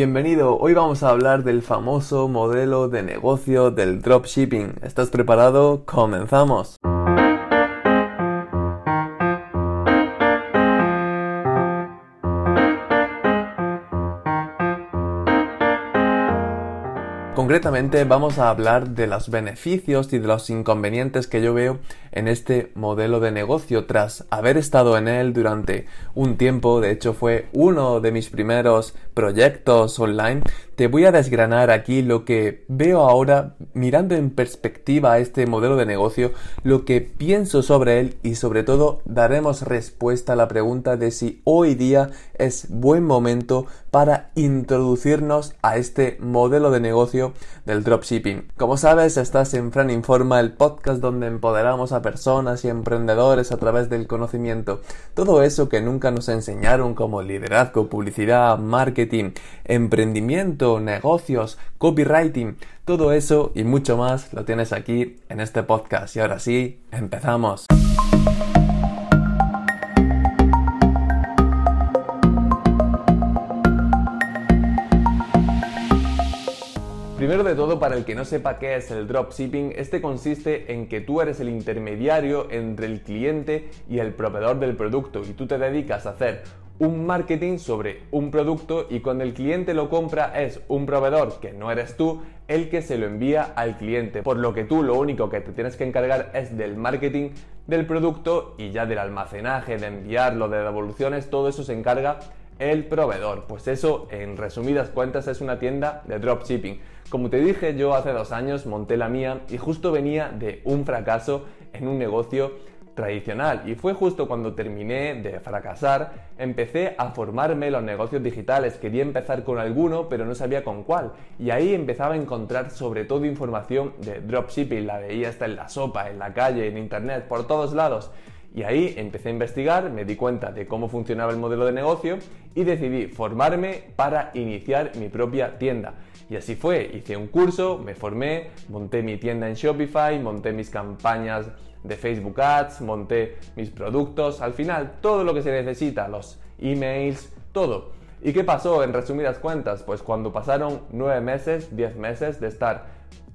Bienvenido, hoy vamos a hablar del famoso modelo de negocio del dropshipping. ¿Estás preparado? Comenzamos. Concretamente vamos a hablar de los beneficios y de los inconvenientes que yo veo en este modelo de negocio tras haber estado en él durante un tiempo, de hecho fue uno de mis primeros proyectos online, te voy a desgranar aquí lo que veo ahora mirando en perspectiva este modelo de negocio, lo que pienso sobre él y sobre todo daremos respuesta a la pregunta de si hoy día es buen momento para introducirnos a este modelo de negocio del dropshipping. Como sabes, estás en Fran Informa, el podcast donde empoderamos a personas y emprendedores a través del conocimiento. Todo eso que nunca nos enseñaron como liderazgo, publicidad, marketing, emprendimiento, negocios, copywriting. Todo eso y mucho más lo tienes aquí en este podcast. Y ahora sí, empezamos. Primero de todo, para el que no sepa qué es el dropshipping, este consiste en que tú eres el intermediario entre el cliente y el proveedor del producto y tú te dedicas a hacer un marketing sobre un producto y cuando el cliente lo compra es un proveedor que no eres tú el que se lo envía al cliente. Por lo que tú lo único que te tienes que encargar es del marketing del producto y ya del almacenaje, de enviarlo, de devoluciones, todo eso se encarga el proveedor. Pues eso, en resumidas cuentas, es una tienda de dropshipping. Como te dije, yo hace dos años monté la mía y justo venía de un fracaso en un negocio tradicional. Y fue justo cuando terminé de fracasar, empecé a formarme los negocios digitales, quería empezar con alguno pero no sabía con cuál. Y ahí empezaba a encontrar sobre todo información de dropshipping, la veía hasta en la sopa, en la calle, en internet, por todos lados y ahí empecé a investigar, me di cuenta de cómo funcionaba el modelo de negocio y decidí formarme para iniciar mi propia tienda. Y así fue, hice un curso, me formé, monté mi tienda en Shopify, monté mis campañas de Facebook Ads, monté mis productos, al final todo lo que se necesita, los emails, todo. ¿Y qué pasó en resumidas cuentas? Pues cuando pasaron nueve meses, diez meses de estar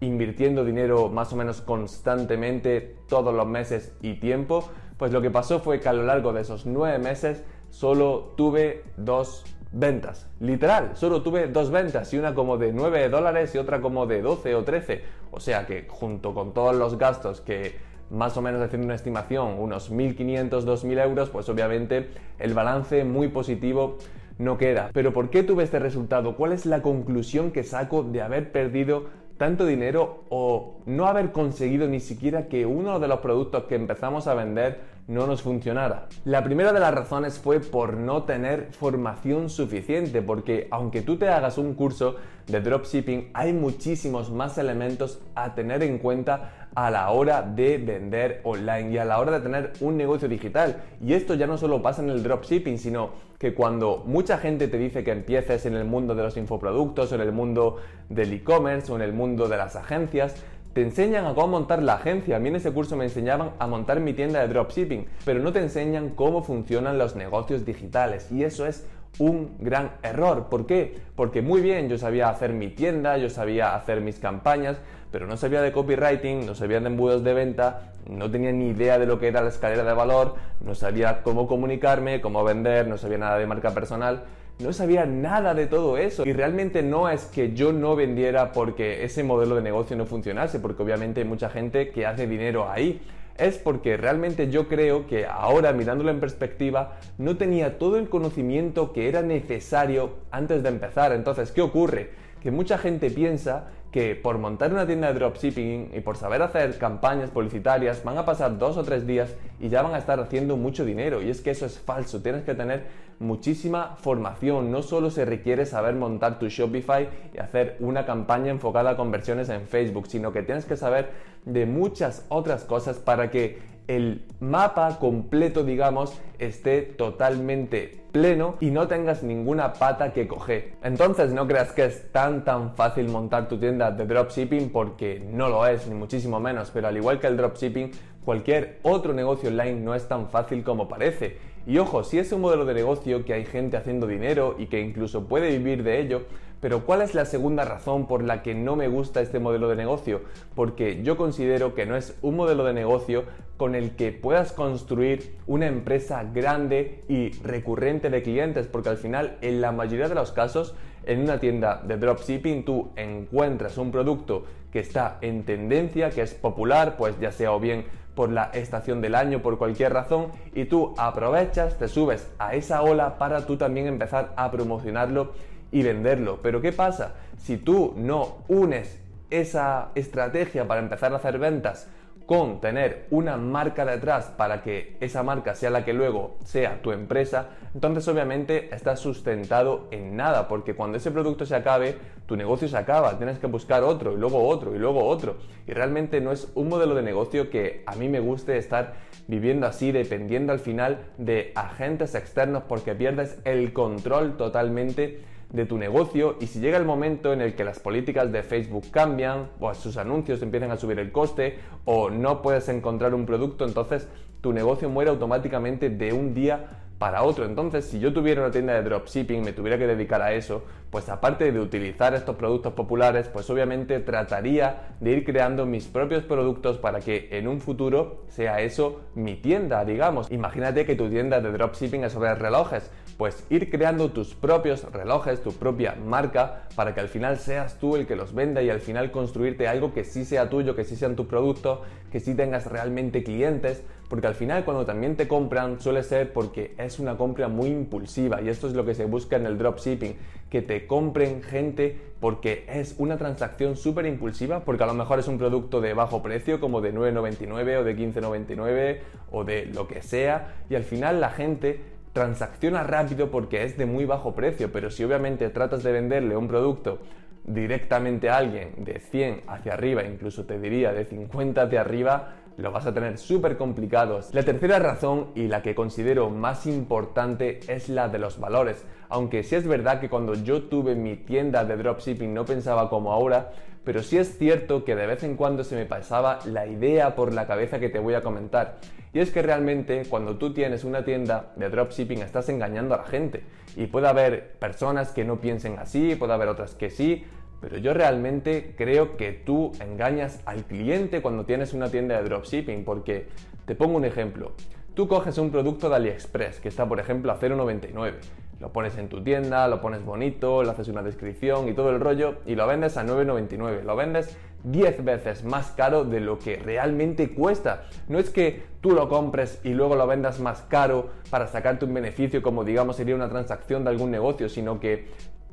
invirtiendo dinero más o menos constantemente todos los meses y tiempo, pues lo que pasó fue que a lo largo de esos nueve meses solo tuve dos ventas. Literal, solo tuve dos ventas y una como de 9 dólares y otra como de 12 o 13. O sea que junto con todos los gastos que más o menos haciendo una estimación, unos 1.500, 2.000 euros, pues obviamente el balance muy positivo no queda. Pero ¿por qué tuve este resultado? ¿Cuál es la conclusión que saco de haber perdido tanto dinero o no haber conseguido ni siquiera que uno de los productos que empezamos a vender no nos funcionara. La primera de las razones fue por no tener formación suficiente, porque aunque tú te hagas un curso de dropshipping, hay muchísimos más elementos a tener en cuenta a la hora de vender online y a la hora de tener un negocio digital. Y esto ya no solo pasa en el dropshipping, sino que cuando mucha gente te dice que empieces en el mundo de los infoproductos o en el mundo del e-commerce o en el mundo de las agencias, te enseñan a cómo montar la agencia. A mí en ese curso me enseñaban a montar mi tienda de dropshipping, pero no te enseñan cómo funcionan los negocios digitales. Y eso es un gran error. ¿Por qué? Porque muy bien, yo sabía hacer mi tienda, yo sabía hacer mis campañas, pero no sabía de copywriting, no sabía de embudos de venta, no tenía ni idea de lo que era la escalera de valor, no sabía cómo comunicarme, cómo vender, no sabía nada de marca personal no sabía nada de todo eso. Y realmente no es que yo no vendiera porque ese modelo de negocio no funcionase, porque obviamente hay mucha gente que hace dinero ahí. Es porque realmente yo creo que ahora mirándolo en perspectiva no tenía todo el conocimiento que era necesario antes de empezar. Entonces, ¿qué ocurre? Que mucha gente piensa que por montar una tienda de dropshipping y por saber hacer campañas publicitarias van a pasar dos o tres días y ya van a estar haciendo mucho dinero. Y es que eso es falso. Tienes que tener muchísima formación. No solo se requiere saber montar tu Shopify y hacer una campaña enfocada a conversiones en Facebook, sino que tienes que saber de muchas otras cosas para que el mapa completo, digamos, esté totalmente pleno y no tengas ninguna pata que coger. Entonces no creas que es tan tan fácil montar tu tienda de dropshipping porque no lo es, ni muchísimo menos, pero al igual que el dropshipping, cualquier otro negocio online no es tan fácil como parece. Y ojo, si es un modelo de negocio que hay gente haciendo dinero y que incluso puede vivir de ello, Pero ¿cuál es la segunda razón por la que no me gusta este modelo de negocio? Porque yo considero que no es un modelo de negocio con el que puedas construir una empresa grande y recurrente de clientes, porque al final en la mayoría de los casos en una tienda de dropshipping tú encuentras un producto que está en tendencia, que es popular, pues ya sea o bien por la estación del año, por cualquier razón, y tú aprovechas, te subes a esa ola para tú también empezar a promocionarlo y venderlo. Pero ¿qué pasa? Si tú no unes esa estrategia para empezar a hacer ventas con tener una marca detrás para que esa marca sea la que luego sea tu empresa, entonces obviamente estás sustentado en nada, porque cuando ese producto se acabe, tu negocio se acaba, tienes que buscar otro y luego otro y luego otro. Y realmente no es un modelo de negocio que a mí me guste estar viviendo así, dependiendo al final de agentes externos, porque pierdes el control totalmente de tu negocio y si llega el momento en el que las políticas de Facebook cambian o sus anuncios empiezan a subir el coste o no puedes encontrar un producto, entonces tu negocio muere automáticamente de un día para otro. Entonces, si yo tuviera una tienda de dropshipping, me tuviera que dedicar a eso, pues aparte de utilizar estos productos populares, pues obviamente trataría de ir creando mis propios productos para que en un futuro sea eso mi tienda, digamos. Imagínate que tu tienda de dropshipping es sobre relojes, pues ir creando tus propios relojes, tu propia marca, para que al final seas tú el que los venda y al final construirte algo que sí sea tuyo, que sí sea tu producto, que sí tengas realmente clientes, porque al final cuando también te compran suele ser porque es una compra muy impulsiva y esto es lo que se busca en el dropshipping, que te compren gente porque es una transacción súper impulsiva, porque a lo mejor es un producto de bajo precio como de 9,99 o de 15,99 o de lo que sea y al final la gente transacciona rápido porque es de muy bajo precio, pero si obviamente tratas de venderle un producto directamente a alguien de 100 hacia arriba, incluso te diría de 50 hacia arriba, lo vas a tener súper complicado. La tercera razón y la que considero más importante es la de los valores. Aunque sí es verdad que cuando yo tuve mi tienda de dropshipping no pensaba como ahora, pero sí es cierto que de vez en cuando se me pasaba la idea por la cabeza que te voy a comentar. Y es que realmente cuando tú tienes una tienda de dropshipping estás engañando a la gente. Y puede haber personas que no piensen así, puede haber otras que sí, pero yo realmente creo que tú engañas al cliente cuando tienes una tienda de dropshipping, porque te pongo un ejemplo. Tú coges un producto de AliExpress que está, por ejemplo, a 0,99. Lo pones en tu tienda, lo pones bonito, le haces una descripción y todo el rollo y lo vendes a 9,99. Lo vendes 10 veces más caro de lo que realmente cuesta. No es que tú lo compres y luego lo vendas más caro para sacarte un beneficio como digamos sería una transacción de algún negocio, sino que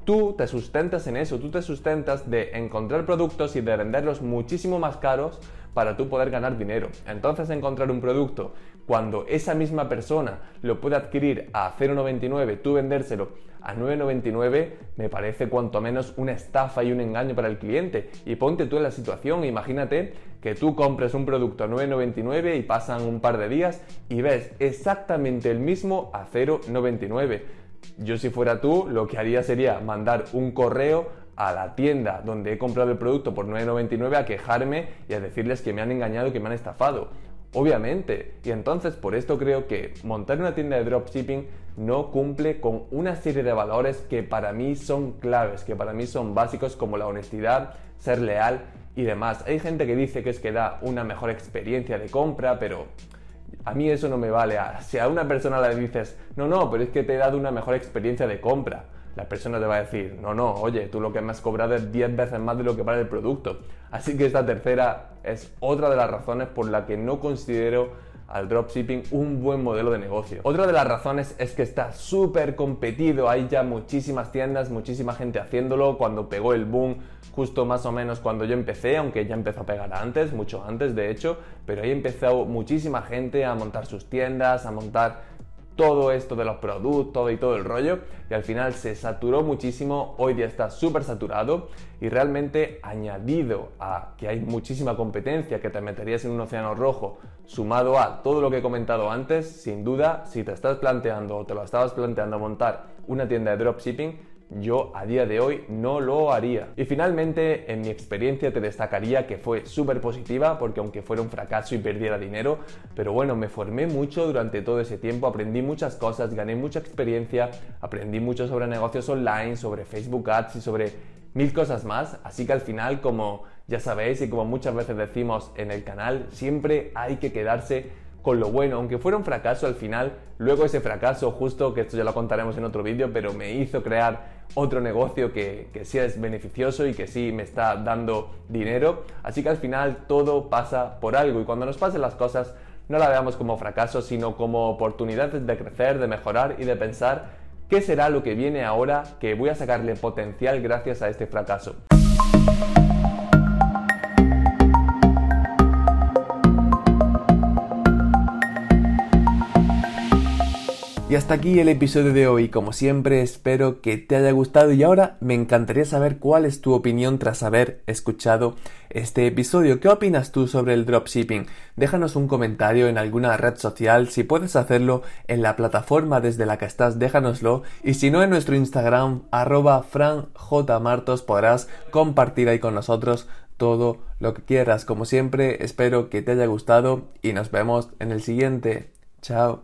tú te sustentas en eso, tú te sustentas de encontrar productos y de venderlos muchísimo más caros para tú poder ganar dinero. Entonces encontrar un producto cuando esa misma persona lo puede adquirir a 0,99, tú vendérselo a 9,99 me parece cuanto menos una estafa y un engaño para el cliente. Y ponte tú en la situación, imagínate que tú compres un producto a 9,99 y pasan un par de días y ves exactamente el mismo a 0,99 yo si fuera tú, lo que haría sería mandar un correo a la tienda donde he comprado el producto por 9,99 a quejarme y a decirles que me han engañado que me han estafado. Obviamente. Y entonces por esto creo que montar una tienda de dropshipping no cumple con una serie de valores que para mí son claves, que para mí son básicos como la honestidad, ser leal y demás. Hay gente que dice que es que da una mejor experiencia de compra, pero a mí eso no me vale. Si a una persona le dices, no, no, pero es que te he dado una mejor experiencia de compra, la persona te va a decir, no, no, oye, tú lo que me has cobrado es 10 veces más de lo que vale el producto. Así que esta tercera es otra de las razones por la que no considero al dropshipping un buen modelo de negocio. Otra de las razones es que está súper competido, hay ya muchísimas tiendas, muchísima gente haciéndolo, cuando pegó el boom justo más o menos cuando yo empecé, aunque ya empezó a pegar antes, mucho antes de hecho, pero ahí empezó muchísima gente a montar sus tiendas, a montar todo esto de los productos y todo el rollo y al final se saturó muchísimo, hoy día está súper saturado y realmente añadido a que hay muchísima competencia, que te meterías en un océano rojo, sumado a todo lo que he comentado antes, sin duda, si te estás planteando o te lo estabas planteando montar una tienda de dropshipping, yo a día de hoy no lo haría. Y finalmente, en mi experiencia te destacaría que fue súper positiva porque aunque fuera un fracaso y perdiera dinero, pero bueno, me formé mucho durante todo ese tiempo, aprendí muchas cosas, gané mucha experiencia, aprendí mucho sobre negocios online, sobre Facebook Ads y sobre mil cosas más. Así que al final, como ya sabéis y como muchas veces decimos en el canal, siempre hay que quedarse con lo bueno, aunque fuera un fracaso al final, luego ese fracaso, justo que esto ya lo contaremos en otro vídeo, pero me hizo crear otro negocio que, que sí es beneficioso y que sí me está dando dinero. Así que al final todo pasa por algo y cuando nos pasen las cosas no la veamos como fracaso, sino como oportunidades de crecer, de mejorar y de pensar qué será lo que viene ahora que voy a sacarle potencial gracias a este fracaso. Y hasta aquí el episodio de hoy. Como siempre, espero que te haya gustado y ahora me encantaría saber cuál es tu opinión tras haber escuchado este episodio. ¿Qué opinas tú sobre el dropshipping? Déjanos un comentario en alguna red social. Si puedes hacerlo en la plataforma desde la que estás, déjanoslo. Y si no, en nuestro Instagram, arroba franjmartos, podrás compartir ahí con nosotros todo lo que quieras. Como siempre, espero que te haya gustado y nos vemos en el siguiente. Chao.